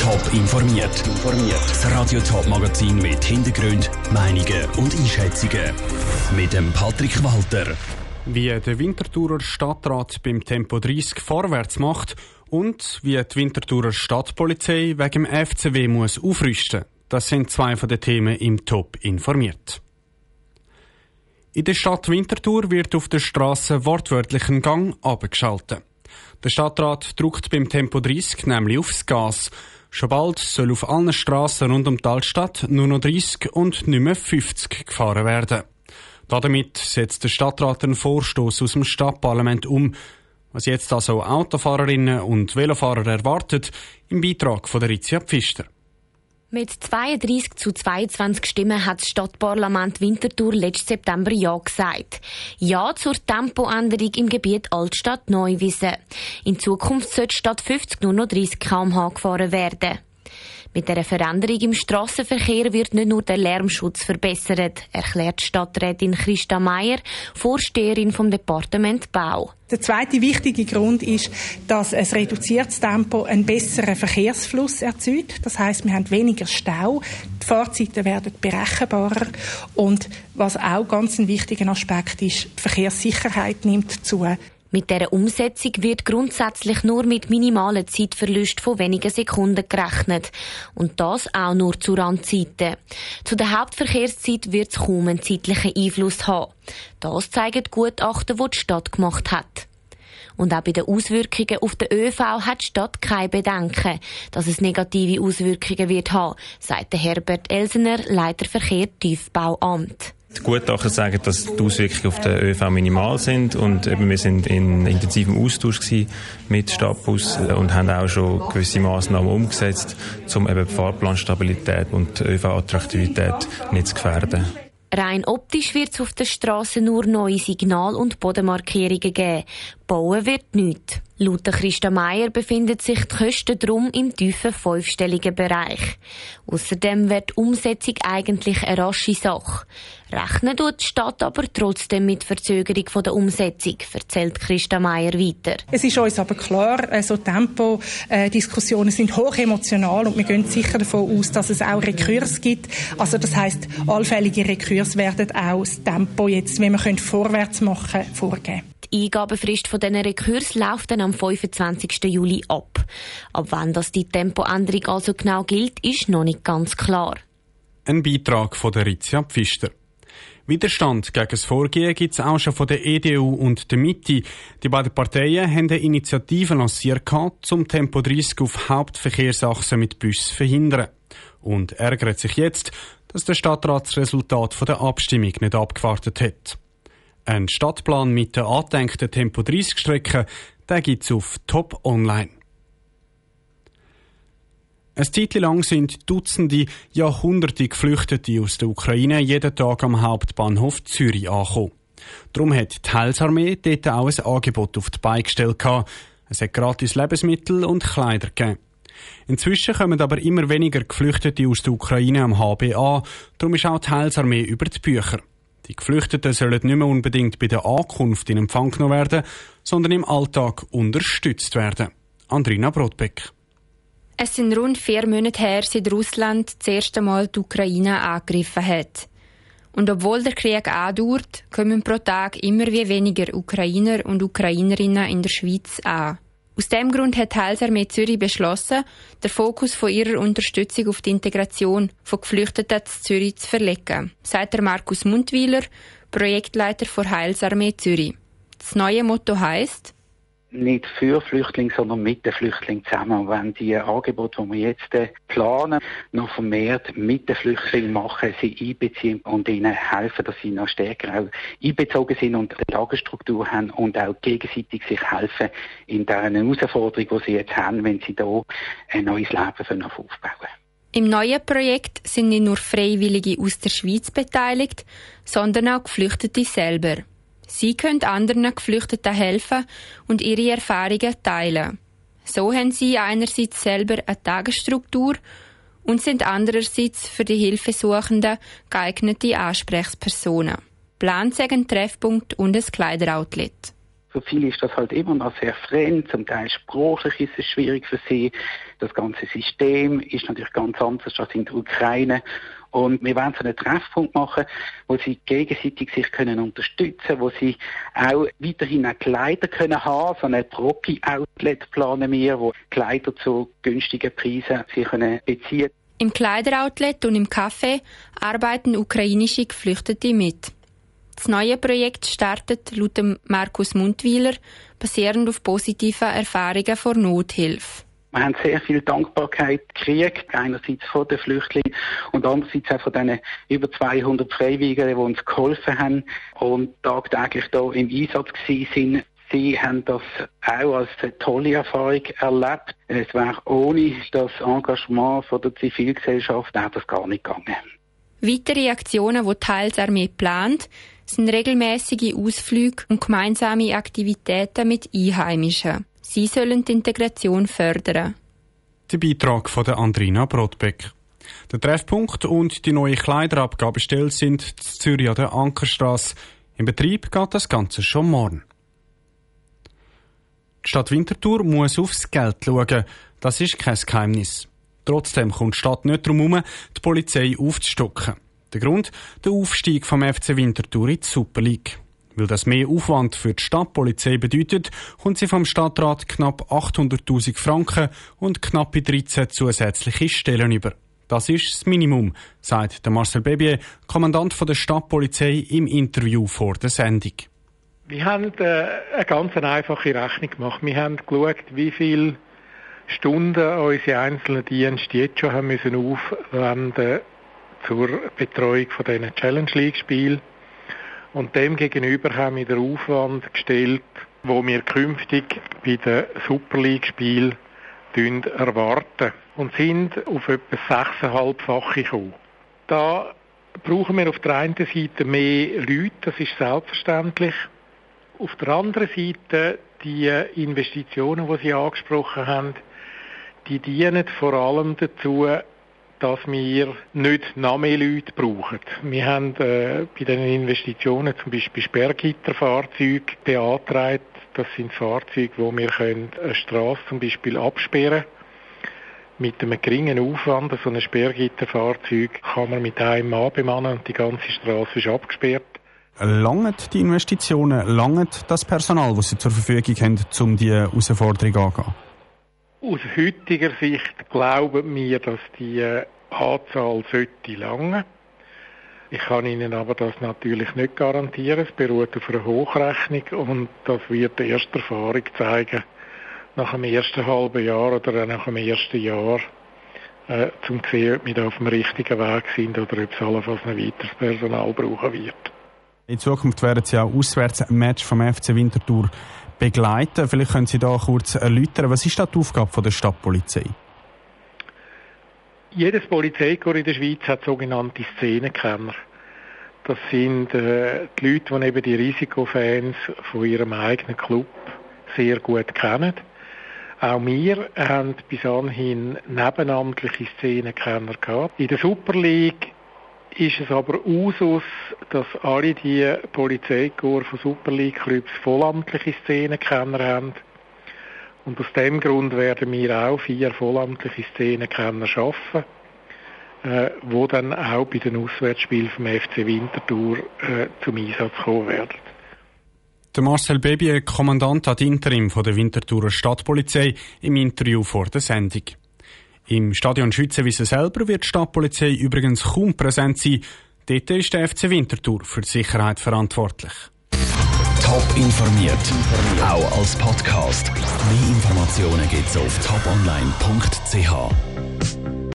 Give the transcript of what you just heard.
Top informiert. Das Radio Top Magazin mit Hintergrund, Meinungen und Einschätzungen mit dem Patrick Walter. Wie der Winterthurer Stadtrat beim Tempo 30 vorwärts macht und wie die Winterthurer Stadtpolizei wegen dem FCW muss aufrüsten. Das sind zwei von den Themen im Top informiert. In der Stadt Winterthur wird auf der Straße wortwörtlich ein Gang abgeschaltet. Der Stadtrat druckt beim Tempo 30 nämlich aufs Gas. Schon bald soll auf allen Straßen rund um die Altstadt nur noch 30 und nicht mehr 50 gefahren werden. Damit setzt der Stadtrat einen Vorstoß aus dem Stadtparlament um, was jetzt also Autofahrerinnen und Velofahrer erwartet, im Beitrag von der Rizia Pfister. Mit 32 zu 22 Stimmen hat das Stadtparlament Winterthur letzten September Ja gesagt. Ja zur Tempoänderung im Gebiet Altstadt Neuwiesen. In Zukunft sollte statt 50 nur noch 30 km/h gefahren werden. Mit der Veränderung im Strassenverkehr wird nicht nur der Lärmschutz verbessert, erklärt Stadträtin Christa Meier, Vorsteherin vom Departement Bau. Der zweite wichtige Grund ist, dass ein reduziertes Tempo einen besseren Verkehrsfluss erzeugt. Das heißt, wir haben weniger Stau, die Fahrzeiten werden berechenbarer und was auch ganz ein wichtiger Aspekt ist, die Verkehrssicherheit nimmt zu. Mit der Umsetzung wird grundsätzlich nur mit minimalen Zeitverlust von wenigen Sekunden gerechnet. Und das auch nur zu Randzeiten. Zu der Hauptverkehrszeit wird es kaum einen zeitlichen Einfluss haben. Das zeigen die Gutachten, die die Stadt gemacht hat. Und auch bei den Auswirkungen auf den ÖV hat die Stadt keine Bedenken, dass es negative Auswirkungen wird haben, sagt Herbert Elsener, Leiter Verkehr Tiefbauamt. Die Gutachter sagen, dass die Auswirkungen auf den ÖV minimal sind und eben wir sind in intensivem Austausch mit Stadtbus und haben auch schon gewisse Maßnahmen umgesetzt, um eben die Fahrplanstabilität und die ÖV-Attraktivität nicht zu gefährden. Rein optisch wird es auf der Straße nur neue Signal- und Bodenmarkierungen geben. Bauen wird nichts. Laut Christa Meier befindet sich die Kosten drum im tiefen fünfstelligen Bereich. Außerdem wird die Umsetzung eigentlich eine rasche Sache. Rechnen tut die Stadt aber trotzdem mit Verzögerung von der Umsetzung, erzählt Christa Meier weiter. Es ist uns aber klar, also Tempo-Diskussionen sind hoch emotional und wir gehen sicher davon aus, dass es auch Rekurs gibt. Also das heißt, allfällige Rekurs werden auch das Tempo jetzt, wie wir vorwärts machen können, vorgeben. Die Eingabefrist von diesen Rekurs läuft dann am 25. Juli ab. Ab wann das die Tempoänderung also genau gilt, ist noch nicht ganz klar. Ein Beitrag von der Rizia Pfister. Widerstand gegen das Vorgehen gibt es auch schon von der EDU und der Mitte. Die beiden Parteien haben eine Initiative lanciert, um Tempo 30 auf Hauptverkehrsachsen mit Bus zu verhindern. Und ärgert sich jetzt, dass der Stadtrat das Resultat der Abstimmung nicht abgewartet hat. Ein Stadtplan mit der angedenkten Tempo 30 Strecke, den gibt's auf Top Online. Ein Zeit lang sind Dutzende, ja hunderte Geflüchtete aus der Ukraine jeden Tag am Hauptbahnhof Zürich angekommen. Darum hat die Heilsarmee dort auch ein Angebot auf die Beine gestellt. Es hat gratis Lebensmittel und Kleider gegeben. Inzwischen kommen aber immer weniger Geflüchtete aus der Ukraine am HB an, darum ist auch die Heilsarmee über die Bücher. Die Geflüchteten sollen nicht mehr unbedingt bei der Ankunft in Empfang genommen werden, sondern im Alltag unterstützt werden. Andrina Brotbeck. Es sind rund vier Monate her, seit Russland das erste Mal die Ukraine angegriffen hat. Und obwohl der Krieg andauert, kommen pro Tag immer weniger Ukrainer und Ukrainerinnen in der Schweiz an. Aus dem Grund hat Heilsarmee Zürich beschlossen, den Fokus von ihrer Unterstützung auf die Integration von Geflüchteten zu Zürich zu verlegen, sagt der Markus Mundwiler, Projektleiter der Heilsarmee Zürich. Das neue Motto heißt nicht für Flüchtlinge, sondern mit den Flüchtlingen zusammen. Und wenn die Angebote, die wir jetzt äh, planen, noch vermehrt mit den Flüchtlingen machen, sie einbeziehen und ihnen helfen, dass sie noch stärker auch einbezogen sind und eine Tagesstruktur haben und auch gegenseitig sich helfen in dieser Herausforderung, die sie jetzt haben, wenn sie hier ein neues Leben aufbauen im neuen Projekt sind nicht nur Freiwillige aus der Schweiz beteiligt, sondern auch Geflüchtete selber. Sie können anderen Geflüchteten helfen und ihre Erfahrungen teilen. So haben sie einerseits selber eine Tagesstruktur und sind andererseits für die Hilfesuchenden geeignete Ansprechpersonen. Plant ein Treffpunkt und ein Kleideroutlet. Für viele ist das halt immer noch sehr fremd, zum Teil sprachlich ist es schwierig für sie. Das ganze System ist natürlich ganz anders als in der Ukraine. Und wir wollen so einen Treffpunkt machen, wo sie gegenseitig sich können unterstützen, wo sie auch weiterhin auch Kleider können haben. So ein Profi-Outlet planen wir, wo Kleider zu günstigen Preisen sie können beziehen. Im Kleideroutlet und im Café arbeiten ukrainische Geflüchtete mit. Das neue Projekt startet laut Markus Mundwiler basierend auf positiven Erfahrungen von Nothilfe. Wir haben sehr viel Dankbarkeit gekriegt, einerseits von den Flüchtlingen und andererseits auch von diesen über 200 Freiwilligen, die uns geholfen haben und tagtäglich hier im Einsatz sind. Sie haben das auch als eine tolle Erfahrung erlebt. Es wäre ohne das Engagement von der Zivilgesellschaft auch das gar nicht gegangen. Weitere Aktionen, die teils Armee plant, sind regelmäßige Ausflüge und gemeinsame Aktivitäten mit Einheimischen. Sie sollen die Integration fördern. Der Beitrag von der Andrina Brotbeck. Der Treffpunkt und die neue Kleiderabgabestelle sind in Zürich an der Ankerstrasse. Im Betrieb geht das Ganze schon morgen. Die Stadt Winterthur muss aufs Geld schauen. Das ist kein Geheimnis. Trotzdem kommt die Stadt nicht darum herum, die Polizei aufzustocken. Der Grund? Der Aufstieg vom FC Winterthur in die Super League. Weil das mehr Aufwand für die Stadtpolizei bedeutet, kommt sie vom Stadtrat knapp 800.000 Franken und knappe 13 zusätzliche Stellen über. Das ist das Minimum, sagt Marcel Bebier, Kommandant der Stadtpolizei im Interview vor der Sendung. Wir haben äh, eine ganz einfache Rechnung gemacht. Wir haben geschaut, wie viele Stunden unsere einzelnen Dienste jetzt schon haben müssen aufwenden zur Betreuung von diesen Challenge League Spielen. Und dem gegenüber haben wir den Aufwand gestellt, wo wir künftig bei den Super League Spielen erwarten und sind auf etwa sechseinhalbfache gekommen. Da brauchen wir auf der einen Seite mehr Leute, das ist selbstverständlich. Auf der anderen Seite die Investitionen, die Sie angesprochen haben, die dienen vor allem dazu, dass wir nicht noch mehr Leute brauchen. Wir haben äh, bei den Investitionen zum Beispiel Sperrgitterfahrzeuge beantragt. Das sind Fahrzeuge, wo wir können eine Straße zum Beispiel absperren mit einem geringen Aufwand. So ein Sperrgitterfahrzeug kann man mit einem Mann bemannen und die ganze Straße ist abgesperrt. Langt die Investitionen, langt das Personal, das Sie zur Verfügung haben, um diese Herausforderung anzugehen? Aus heutiger Sicht glauben wir, dass die äh, Anzahl sollte langen. Ich kann Ihnen aber das natürlich nicht garantieren. Es beruht auf einer Hochrechnung und das wird die erste Erfahrung zeigen, nach dem ersten halben Jahr oder nach dem ersten Jahr, äh, zum zu sehen, ob wir da auf dem richtigen Weg sind oder ob es allenfalls ein weiteres Personal brauchen wird. In Zukunft werden Sie auch auswärts ein Match vom FC Winterthur begleiten. Vielleicht können Sie da kurz erläutern, was ist da die Aufgabe der Stadtpolizei? Jedes Polizeikorps in der Schweiz hat sogenannte Szenenkenner. Das sind äh, die Leute, die eben die Risikofans von ihrem eigenen Club sehr gut kennen. Auch wir haben bis anhin nebenamtliche Szenenkenner gehabt. In der Super League ist es aber Usus, dass alle die Polizeikorps von Super League Clubs vollamtliche Szenenkenner haben. Und aus dem Grund werden wir auch vier vollamtliche Szenenkenner schaffen, äh, wo dann auch bei den Auswärtsspielen vom FC Winterthur äh, zum Einsatz kommen werden. Der Marcel Bebier, Kommandant ad interim von der Winterthurer Stadtpolizei, im Interview vor der Sendung. Im Stadion Schützenwiese selber wird die Stadtpolizei übrigens kaum präsent sein. Dort ist der FC Winterthur für die Sicherheit verantwortlich. Top informiert, auch als Podcast. Mehr Informationen gibt's auf toponline.ch.